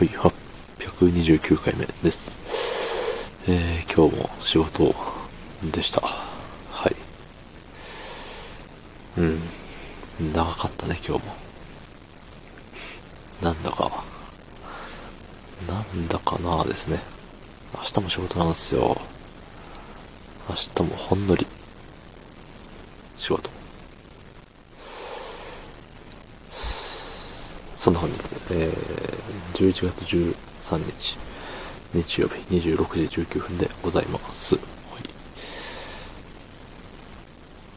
はい、829回目です。えー、今日も仕事でした。はい。うん。長かったね、今日も。なんだか、なんだかなですね。明日も仕事なんですよ。明日もほんのり、仕事。そんな本日、えー、11月13日、日曜日26時19分でございます。はい、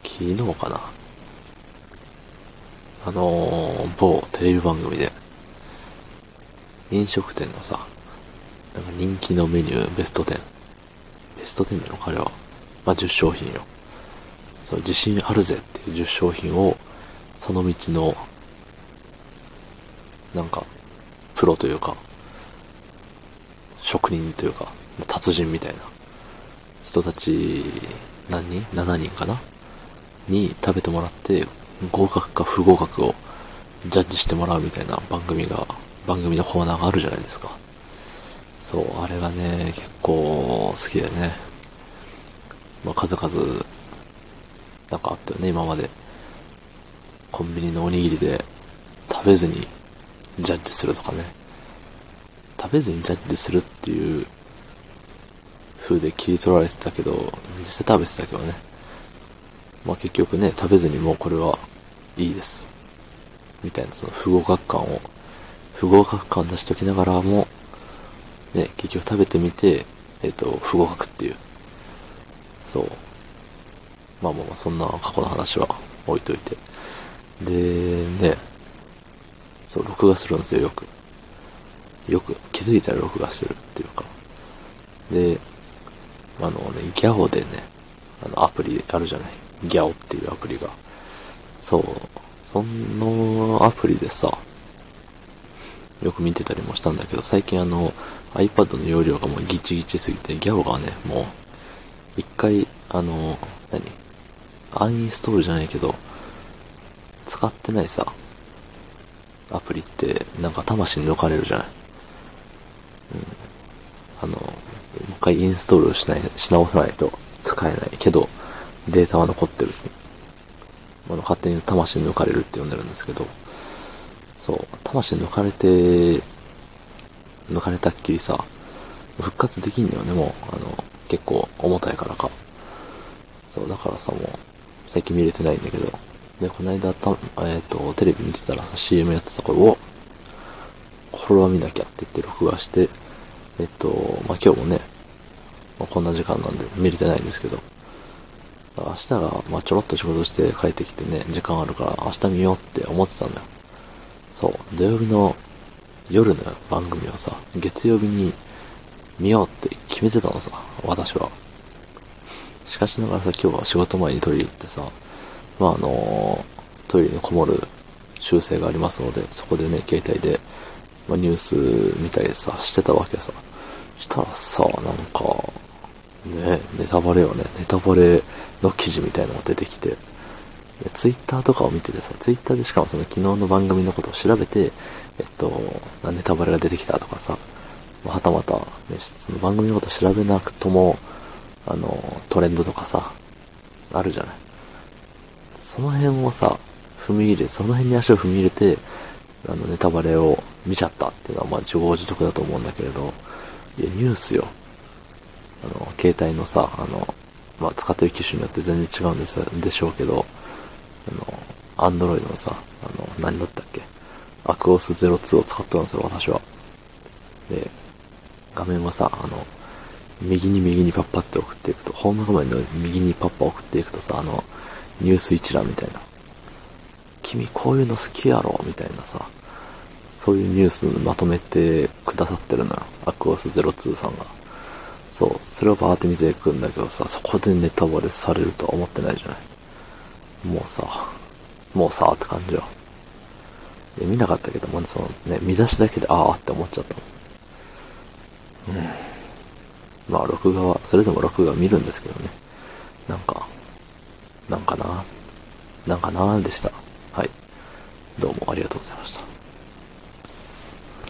昨日かな？あのー、某テレビ番組で、飲食店のさ、なんか人気のメニューベスト10。ベスト10なの？かあれは。まあ、10商品よ。そう、自信あるぜっていう10商品を、その道のなんか、プロというか、職人というか、達人みたいな人たち、何人 ?7 人かな？に食べてもらって、合格か不合格をジャッジしてもらうみたいな番組が、番組のコーナーがあるじゃないですか。そう、あれがね、結構好きでね。まあ、数々、なんかあったよね、今まで。コンビニのおにぎりで食べずにジャッジするとかね。食べずにジャッジするっていう風で切り取られてたけど、実際食べてたけどね。まあ結局ね、食べずにもうこれはいいです。みたいなその不合格感を、不合格感出しときながらも、ね、結局食べてみて、えっ、と、不合格っていう。そう。まあまあまあ、そんな過去の話は置いといて。で、ね、そう、録画するんですよ、よく。よく、気づいたら録画してるっていうか。で、あのね、ギャオでね、あの、アプリあるじゃない？ギャオっていうアプリが。そう、そのアプリでさ、よく見てたりもしたんだけど、最近あの、iPad の容量がもうギチギチすぎて、ギャオがね、もう、一回、あの、何？アンインストールじゃないけど、使ってないさ、アプリって、なんか魂に抜かれるじゃない？うん。あの、もう一回インストールしない、し直さないと使えないけど、データは残ってる。あの、勝手に魂に抜かれるって呼んでるんですけど、そう、魂抜かれて、抜かれたっきりさ、復活できんだよね、もう。あの、結構重たいからか。そう、だからさ、もう、最近見れてないんだけど、で、この間た、えっ、と、テレビ見てたらさ、CM やってたから、おこれは見なきゃって言って録画して、えっ、と、まあ、今日もね、まあ、こんな時間なんで見れてないんですけど、明日が、まあ、ちょろっと仕事して帰ってきてね、時間あるから明日見ようって思ってたんだよ。そう、土曜日の夜の番組をさ、月曜日に見ようって決めてたのさ、私は。しかしながらさ、今日は仕事前にトイレ行ってさ、まああのトイレにこもる習性がありますので、そこでね、携帯で、まあ、ニュース見たりさ、してたわけさ。したらさ、なんか、ね、ネタバレよね、ネタバレの記事みたいなのが出てきて、ツイッターとかを見ててさ、ツイッターでしかもその昨日の番組のことを調べて、えっと、ネタバレが出てきたとかさ、はたまた、ね、その番組のことを調べなくとも、あの、トレンドとかさ、あるじゃない。その辺をさ、踏み入れ、その辺に足を踏み入れて、あの、ネタバレを見ちゃったっていうのは、まあ、自業自得だと思うんだけれど、いや、ニュースよ。あの、携帯のさ、あの、まあ、使ってる機種によって全然違うんですでしょうけど、あの、アンドロイドのさ、あの、何だったっけ？アクオス02を使ってるんですよ、私は。で、画面はさ、あの、右に右にパッパって送っていくと、ホーム画面の右にパッパ送っていくとさ、あの、ニュース一覧みたいな。君こういうの好きやろみたいなさ、そういうニュースまとめてくださってるのよ。アクオス02さんが。そう、それをバーって見ていくんだけどさ、そこでネタバレされるとは思ってないじゃない。もうさ、もうさ、って感じよ。で見なかったけども、そのね、見出しだけで、ああって思っちゃったの。うん。まあ、録画は、それでも録画見るんですけどね。なんか、なんかな、ーんでした。はい。どうもありがとうございました。